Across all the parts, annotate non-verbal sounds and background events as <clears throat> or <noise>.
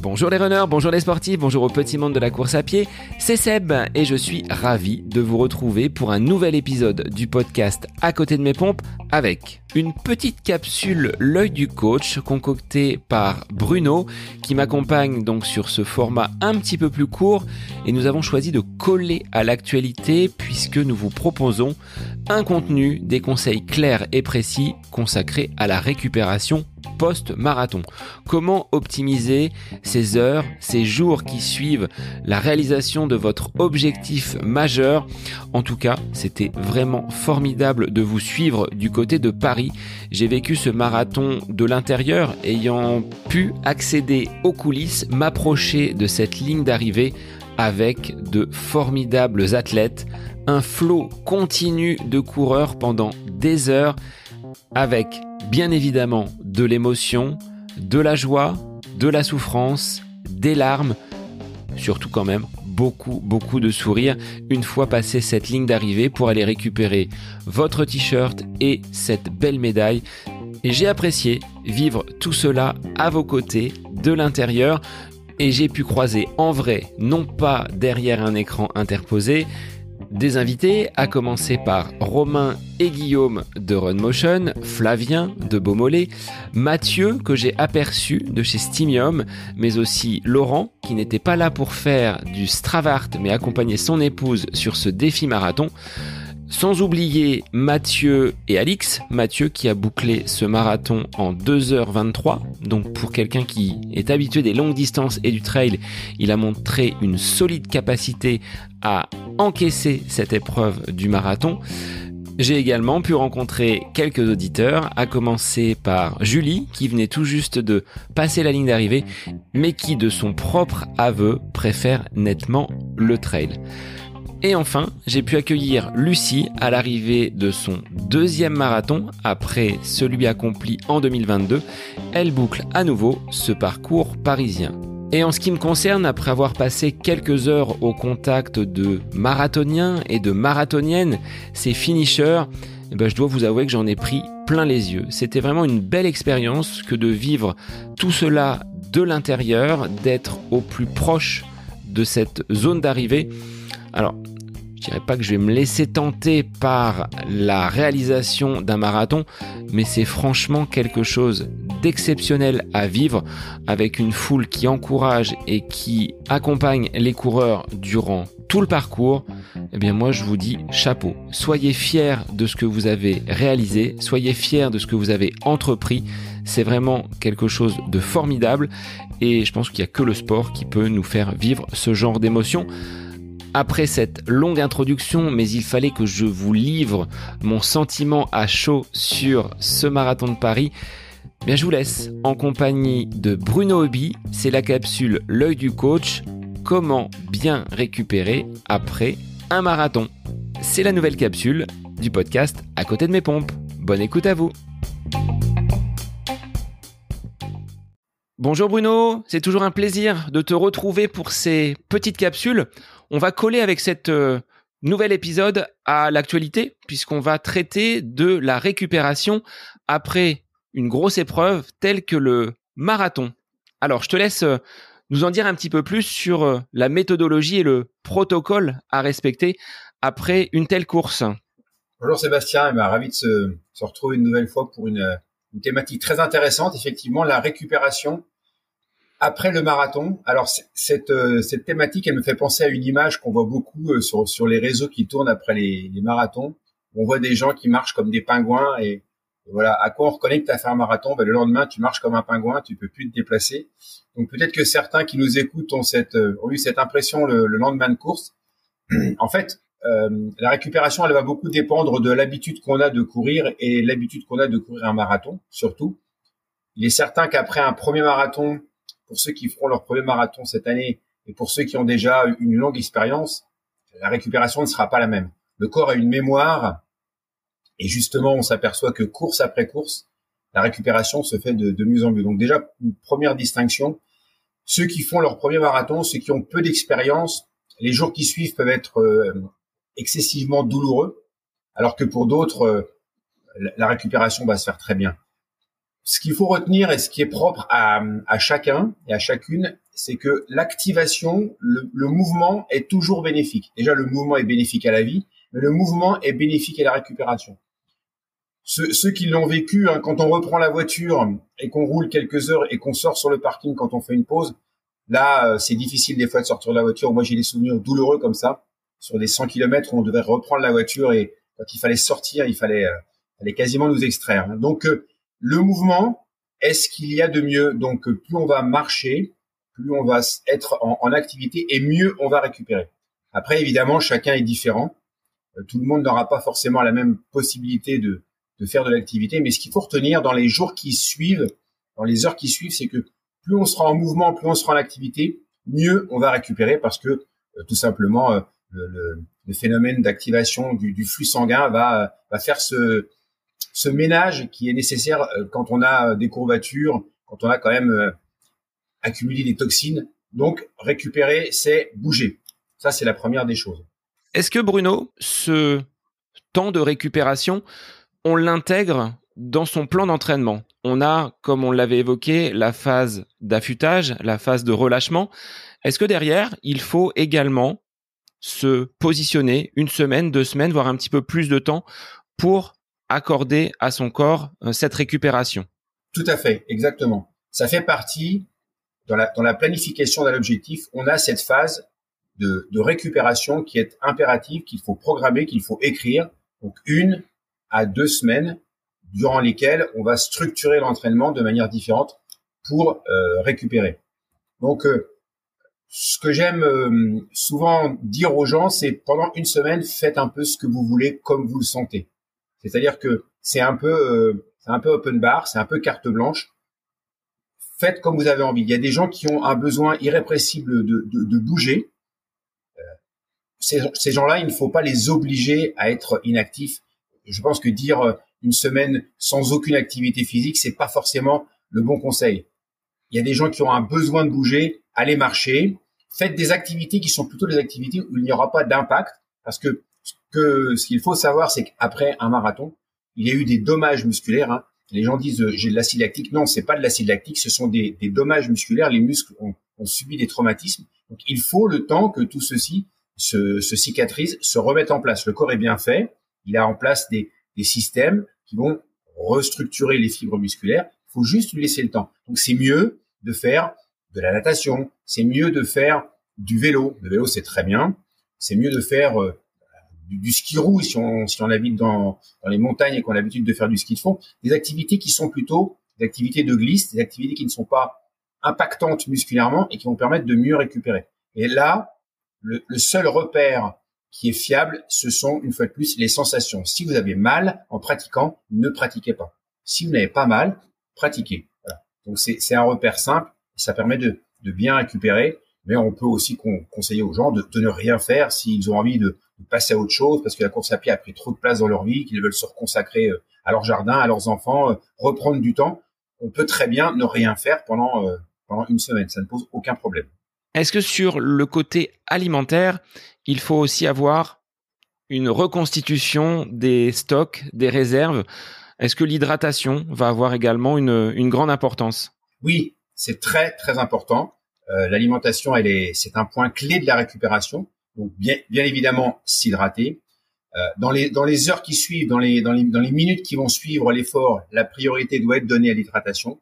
Bonjour les runners, bonjour les sportifs, bonjour au petit monde de la course à pied, c'est Seb et je suis ravi de vous retrouver pour un nouvel épisode du podcast À côté de mes pompes avec une petite capsule L'œil du coach concoctée par Bruno qui m'accompagne donc sur ce format un petit peu plus court et nous avons choisi de coller à l'actualité puisque nous vous proposons un contenu, des conseils clairs et précis consacrés à la récupération post-marathon. Comment optimiser ces heures, ces jours qui suivent la réalisation de votre objectif majeur? En tout cas, c'était vraiment formidable de vous suivre du de Paris. J'ai vécu ce marathon de l'intérieur, ayant pu accéder aux coulisses, m'approcher de cette ligne d'arrivée avec de formidables athlètes, un flot continu de coureurs pendant des heures, avec bien évidemment de l'émotion, de la joie, de la souffrance, des larmes, surtout quand même beaucoup, beaucoup de sourires une fois passé cette ligne d'arrivée pour aller récupérer votre t-shirt et cette belle médaille. Et j'ai apprécié vivre tout cela à vos côtés, de l'intérieur, et j'ai pu croiser en vrai, non pas derrière un écran interposé, des invités, à commencer par Romain et Guillaume de Runmotion, Flavien de Beaumolet, Mathieu que j'ai aperçu de chez Stimium, mais aussi Laurent qui n'était pas là pour faire du Stravart mais accompagner son épouse sur ce défi marathon. Sans oublier Mathieu et Alix. Mathieu qui a bouclé ce marathon en 2h23. Donc pour quelqu'un qui est habitué des longues distances et du trail, il a montré une solide capacité à encaisser cette épreuve du marathon. J'ai également pu rencontrer quelques auditeurs, à commencer par Julie, qui venait tout juste de passer la ligne d'arrivée, mais qui de son propre aveu préfère nettement le trail. Et enfin, j'ai pu accueillir Lucie à l'arrivée de son deuxième marathon après celui accompli en 2022. Elle boucle à nouveau ce parcours parisien. Et en ce qui me concerne, après avoir passé quelques heures au contact de marathoniens et de marathoniennes, ces finishers, eh ben, je dois vous avouer que j'en ai pris plein les yeux. C'était vraiment une belle expérience que de vivre tout cela de l'intérieur, d'être au plus proche de cette zone d'arrivée. Alors, je dirais pas que je vais me laisser tenter par la réalisation d'un marathon, mais c'est franchement quelque chose d'exceptionnel à vivre avec une foule qui encourage et qui accompagne les coureurs durant tout le parcours. Eh bien moi je vous dis chapeau. Soyez fiers de ce que vous avez réalisé, soyez fiers de ce que vous avez entrepris. C'est vraiment quelque chose de formidable et je pense qu'il n'y a que le sport qui peut nous faire vivre ce genre d'émotion. Après cette longue introduction, mais il fallait que je vous livre mon sentiment à chaud sur ce marathon de Paris, bien je vous laisse en compagnie de Bruno Hobby, c'est la capsule L'œil du coach, comment bien récupérer après un marathon? C'est la nouvelle capsule du podcast à côté de mes pompes. Bonne écoute à vous. Bonjour Bruno, c'est toujours un plaisir de te retrouver pour ces petites capsules. On va coller avec cette euh, nouvel épisode à l'actualité puisqu'on va traiter de la récupération après une grosse épreuve telle que le marathon. Alors, je te laisse euh, nous en dire un petit peu plus sur euh, la méthodologie et le protocole à respecter après une telle course. Bonjour Sébastien, ben, ravi de se, retrouver une nouvelle fois pour une thématique très intéressante, effectivement, la récupération après le marathon. Alors cette, euh, cette thématique, elle me fait penser à une image qu'on voit beaucoup euh, sur, sur les réseaux qui tournent après les, les, marathons. On voit des gens qui marchent comme des pingouins et, voilà, à quoi on reconnaît que tu as fait un marathon? Ben, Le lendemain, tu marches comme un pingouin, tu peux plus te déplacer. Donc peut-être que certains qui nous écoutent ont, cette, euh, ont eu cette impression le, le lendemain de course. <clears throat> en fait, euh, la récupération, elle va beaucoup dépendre de l'habitude qu'on a de courir et l'habitude qu'on a de courir un marathon, surtout. Il est certain qu'après un premier marathon, pour ceux qui feront leur premier marathon cette année et pour ceux qui ont déjà une longue expérience, la récupération ne sera pas la même. Le corps a une mémoire et justement, on s'aperçoit que course après course, la récupération se fait de, mieux en mieux. Donc déjà, une première distinction, ceux qui font leur premier marathon, ceux qui ont peu d'expérience, les jours qui suivent peuvent être euh, excessivement douloureux, alors que pour d'autres, euh, la récupération va se faire très bien. Ce qu'il faut retenir et ce qui est propre à, à chacun et à chacune, c'est que l'activation, le, le, mouvement est toujours bénéfique. Déjà, le mouvement est bénéfique à la vie, mais le mouvement est bénéfique à la récupération. Ceux, ceux qui l'ont vécu, hein, quand on reprend la voiture et qu'on roule quelques heures et qu'on sort sur le parking quand on fait une pause, là, euh, c'est difficile des fois de sortir de la voiture. Moi, j'ai des souvenirs douloureux comme ça, sur des 100 km où on devait reprendre la voiture et quand il fallait sortir, il fallait, euh, fallait quasiment nous extraire. Donc, euh, le mouvement, est-ce qu'il y a de mieux? Donc, plus on va marcher, plus on va être en, activité et mieux on va récupérer. Après, évidemment, chacun est différent. Euh, tout le monde n'aura pas forcément la même possibilité de, faire de l'activité, mais ce qu'il faut retenir dans les jours qui suivent, dans les heures qui suivent, c'est que plus on sera en mouvement, plus on sera en activité, mieux on va récupérer parce que euh, tout simplement euh, le, phénomène d'activation du, flux sanguin va faire ce, ce ménage qui est nécessaire quand on a des courbatures, quand on a quand même accumuler des toxines. Donc, récupérer, c'est bouger. Ça, c'est la première des choses. Est-ce que Bruno, ce temps de récupération, on l'intègre dans son plan d'entraînement? On a, comme on l'avait évoqué, la phase d'affûtage, la phase de relâchement. Est-ce que derrière, il faut également se positionner une semaine, deux semaines, voire un petit peu plus de temps pour accorder à son corps euh, cette récupération Tout à fait, exactement. Ça fait partie dans la, dans la planification d'un objectif, on a cette phase de, de récupération qui est impérative, qu'il faut programmer, qu'il faut écrire. Donc une à deux semaines durant lesquelles on va structurer l'entraînement de manière différente pour euh, récupérer. Donc euh, ce que j'aime euh, souvent dire aux gens, c'est pendant une semaine, faites un peu ce que vous voulez comme vous le sentez. C'est-à-dire que c'est un peu, euh, c'est un peu open bar, c'est un peu carte blanche faites comme vous avez envie. Il y a des gens qui ont un besoin irrépressible de, de, de bouger. Euh, ces, ces gens-là, il ne faut pas les obliger à être inactifs. Je pense que dire euh, une semaine sans aucune activité physique, c'est pas forcément le bon conseil. Il y a des gens qui ont un besoin de bouger, allez marcher, faites des activités qui sont plutôt des activités où il n'y aura pas d'impact, parce que que ce qu'il faut savoir, c'est qu'après un marathon, il y a eu des dommages musculaires. Hein, les gens disent euh, j'ai de l'acide lactique. Non, c'est pas de l'acide lactique, ce sont des, dommages musculaires. Les muscles ont, subi des traumatismes. Donc il faut le temps que tout ceci se, se, cicatrise, se remette en place. Le corps est bien fait. Il a en place des, des systèmes qui vont restructurer les fibres musculaires. Il faut juste lui laisser le temps. Donc c'est mieux de faire de la natation. C'est mieux de faire du vélo. Le vélo c'est très bien. C'est mieux de faire euh, du, du, ski roue si on, si on habite dans, dans les montagnes et qu'on a l'habitude de faire du ski de fond, des activités qui sont plutôt des activités de glisse, des activités qui ne sont pas impactantes musculairement et qui vont permettre de mieux récupérer. Et là, le, le seul repère qui est fiable, ce sont une fois de plus les sensations. Si vous avez mal en pratiquant, ne pratiquez pas. Si vous n'avez pas mal, pratiquez. Voilà. Donc c'est un repère simple, ça permet de, de bien récupérer mais on peut aussi conseiller aux gens de, de ne rien faire s'ils ont envie de, de, passer à autre chose parce que la course à pied a pris trop de place dans leur vie, qu'ils veulent se reconsacrer euh, à leur jardin, à leurs enfants, euh, reprendre du temps. On peut très bien ne rien faire pendant, euh, pendant une semaine, ça ne pose aucun problème. Est-ce que sur le côté alimentaire, il faut aussi avoir une reconstitution des stocks, des réserves? Est-ce que l'hydratation va avoir également une, une grande importance? Oui, c'est très très important. Euh, l'alimentation, elle est, c'est un point clé de la récupération. Donc bien, bien évidemment, s'hydrater. Euh, dans les dans les heures qui suivent, dans les dans les dans les minutes qui vont suivre l'effort, la priorité doit être donnée à l'hydratation.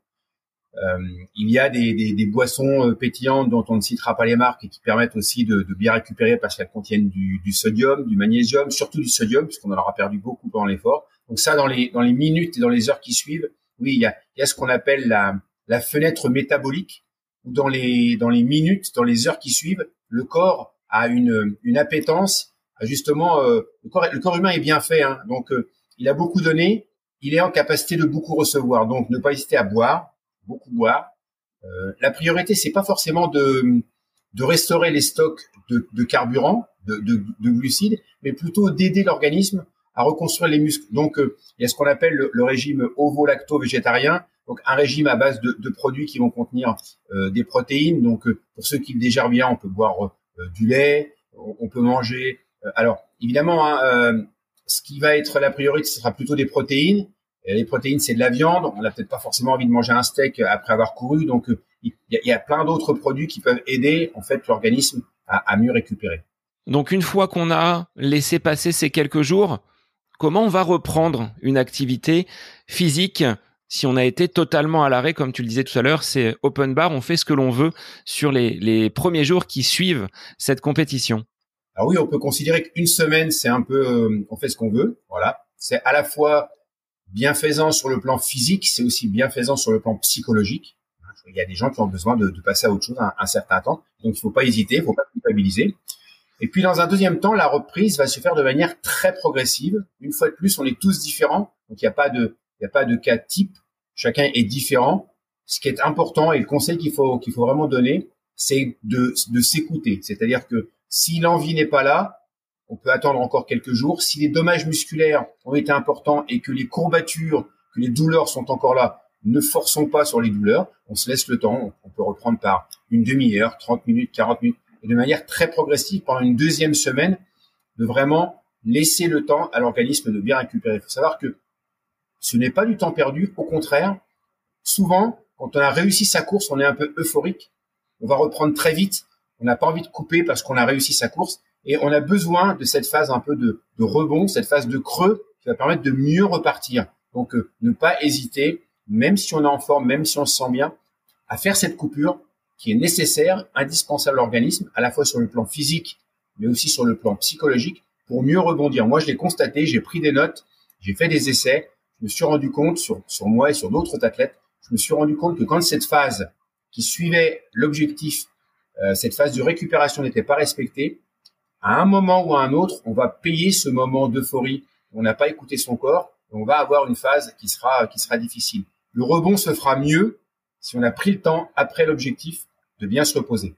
Euh, il y a des, des, des, boissons euh, pétillantes dont on ne citera pas les marques et qui permettent aussi de, de bien récupérer parce qu'elles contiennent du, du, sodium, du magnésium, surtout du sodium puisqu'on en aura perdu beaucoup pendant l'effort. Donc ça, dans les dans les minutes et dans les heures qui suivent, oui, il y a, il y a ce qu'on appelle la la fenêtre métabolique dans les dans les minutes, dans les heures qui suivent, le corps a une une appétence. Justement, euh, le corps humain est bien fait, hein, donc euh, il a beaucoup donné, il est en capacité de beaucoup recevoir. Donc ne pas hésiter à boire, beaucoup boire. Euh, la priorité c'est pas forcément de de restaurer les stocks de, de carburant, de, de, de, glucides, mais plutôt d'aider l'organisme à reconstruire les muscles. Donc, il y a ce qu'on appelle le, régime ovo-lacto-végétarien, donc un régime à base de, produits qui vont contenir des protéines. Donc pour ceux qui le digèrent bien, on peut boire du lait, on, peut manger. alors évidemment, hein, ce qui va être la priorité, ce sera plutôt des protéines. Les protéines, c'est de la viande. On n'a peut-être pas forcément envie de manger un steak après avoir couru. Donc, il y, a, plein d'autres produits qui peuvent aider en fait l'organisme à, mieux récupérer. Donc, une fois qu'on a laissé passer ces quelques jours, comment on va reprendre une activité physique si on a été totalement à l'arrêt, comme tu le disais tout à l'heure, c'est open bar, on fait ce que l'on veut sur les, les premiers jours qui suivent cette compétition. Alors oui, on peut considérer qu'une semaine, c'est un peu, euh, on fait ce qu'on veut. Voilà, c'est à la fois bienfaisant sur le plan physique, c'est aussi bienfaisant sur le plan psychologique. Il y a des gens qui ont besoin de, passer à autre chose un, un, certain temps, donc il faut pas hésiter, il faut pas culpabiliser. Et puis dans un deuxième temps, la reprise va se faire de manière très progressive. Une fois de plus, on est tous différents, donc il n'y a pas de, il n'y a pas de cas type. Chacun est différent. Ce qui est important et le conseil qu'il faut qu'il faut vraiment donner, c'est de, de s'écouter. C'est-à-dire que si l'envie n'est pas là, on peut attendre encore quelques jours. Si les dommages musculaires ont été importants et que les courbatures, que les douleurs sont encore là, ne forçons pas sur les douleurs. On se laisse le temps. On peut reprendre par une demi-heure, 30 minutes, 40 minutes, et de manière très progressive pendant une deuxième semaine, de vraiment laisser le temps à l'organisme de bien récupérer. Il faut savoir que ce n'est pas du temps perdu. Au contraire, souvent, quand on a réussi sa course, on est un peu euphorique. On va reprendre très vite. On n'a pas envie de couper parce qu'on a réussi sa course. Et on a besoin de cette phase un peu de, rebond, cette phase de creux qui va permettre de mieux repartir. Donc, euh, ne pas hésiter, même si on est en forme, même si on se sent bien, à faire cette coupure qui est nécessaire, indispensable à l'organisme, à la fois sur le plan physique, mais aussi sur le plan psychologique, pour mieux rebondir. Moi, je l'ai constaté, j'ai pris des notes, j'ai fait des essais, je me suis rendu compte sur, sur moi et sur d'autres athlètes, je me suis rendu compte que quand cette phase qui suivait l'objectif, euh, cette phase de récupération n'était pas respectée, à un moment ou à un autre, on va payer ce moment d'euphorie. On n'a pas écouté son corps, on va avoir une phase qui sera qui sera difficile. Le rebond se fera mieux si on a pris le temps après l'objectif de bien se reposer.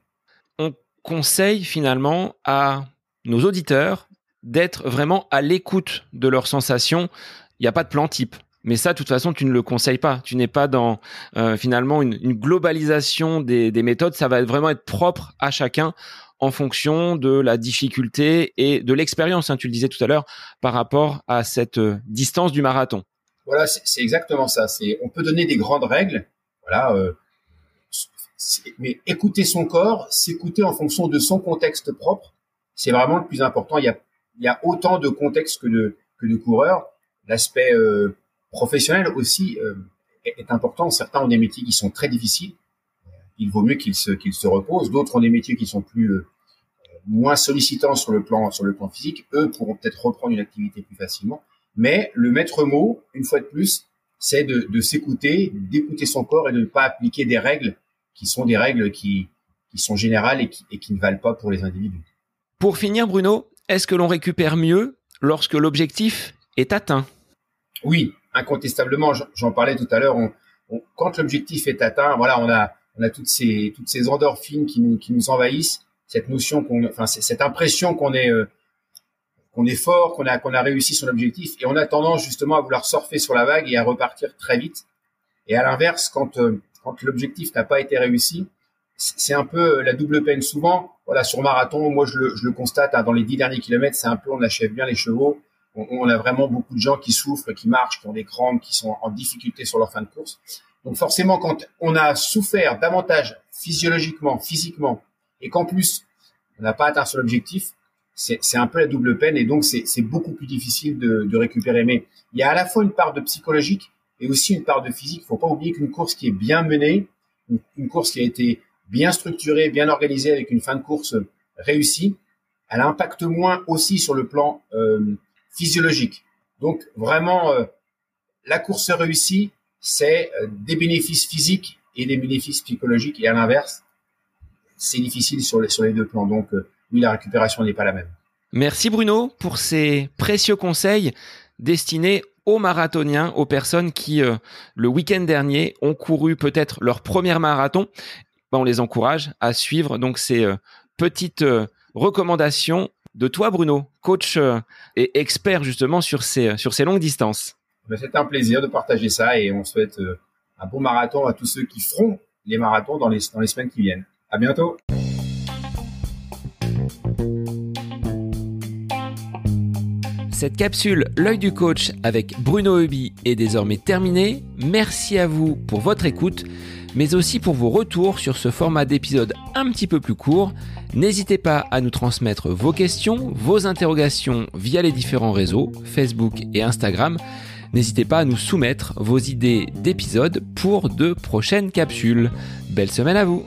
On conseille finalement à nos auditeurs d'être vraiment à l'écoute de leurs sensations il n'y a pas de plan type. Mais ça, de toute façon, tu ne le conseilles pas. Tu n'es pas dans euh, finalement une, globalisation des, méthodes. Ça va vraiment être propre à chacun en fonction de la difficulté et de l'expérience, hein, tu le disais tout à l'heure, par rapport à cette euh, distance du marathon. Voilà, c'est exactement ça. On peut donner des grandes règles, voilà, euh, mais écouter son corps, s'écouter en fonction de son contexte propre, c'est vraiment le plus important. Il y a, autant de contextes que de coureurs L'aspect euh, professionnel aussi euh, est, important. Certains ont des métiers qui sont très difficiles. Il vaut mieux qu'ils se, se reposent. D'autres ont des métiers qui sont plus euh, moins sollicitants sur le plan sur le plan physique. Eux pourront peut-être reprendre une activité plus facilement. Mais le maître mot, une fois de plus, c'est de, de s'écouter, d'écouter son corps et de ne pas appliquer des règles qui sont des règles qui, qui sont générales et qui, et qui ne valent pas pour les individus. Pour finir, Bruno, est-ce que l'on récupère mieux lorsque l'objectif est atteint? Oui, incontestablement. J'en parlais tout à l'heure. quand l'objectif est atteint, voilà, on a, on a toutes ces, toutes ces endorphines qui nous, qui nous envahissent. Cette notion qu'on, enfin, cette impression qu'on est, euh, qu'on est fort, qu'on a, qu'on a réussi son objectif, et on a tendance justement à vouloir surfer sur la vague et à repartir très vite. Et à l'inverse, quand, euh, quand l'objectif n'a pas été réussi, c'est un peu la double peine. Souvent, voilà, sur marathon, moi je le, je le constate hein, dans les dix derniers kilomètres, c'est un peu on achève bien les chevaux, on, a vraiment beaucoup de gens qui souffrent, qui marchent, qui ont des crampes, qui sont en difficulté sur leur fin de course. Donc forcément, quand on a souffert davantage physiologiquement, physiquement, et qu'en plus on n'a pas atteint son objectif, c'est un peu la double peine et donc c'est beaucoup plus difficile de, récupérer. Mais il y a à la fois une part de psychologique et aussi une part de physique. Il faut pas oublier qu'une course qui est bien menée, une, course qui a été bien structurée, bien organisée avec une fin de course réussie, elle impacte moins aussi sur le plan euh, physiologique. Donc vraiment, euh, la course réussie, c'est euh, des bénéfices physiques et des bénéfices psychologiques. Et à l'inverse, c'est difficile sur les, deux plans. Donc euh, oui, la récupération n'est pas la même. Merci Bruno pour ces précieux conseils destinés aux marathoniens, aux personnes qui, le week-end dernier, ont couru peut-être leur premier marathon. Ben, on les encourage à suivre donc ces petites recommandations de toi, Bruno, coach euh, et expert justement sur ces, sur ces longues distances. Ben, c'est un plaisir de partager ça et on souhaite euh, un bon marathon à tous ceux qui feront les marathons dans les, dans les semaines qui viennent. À bientôt. Cette capsule L'œil du coach avec Bruno Hubi est désormais terminée. Merci à vous pour votre écoute, mais aussi pour vos retours sur ce format d'épisode un petit peu plus court. N'hésitez pas à nous transmettre vos questions, vos interrogations via les différents réseaux, Facebook et Instagram. N'hésitez pas à nous soumettre vos idées d'épisodes pour de prochaines capsules. Belle semaine à vous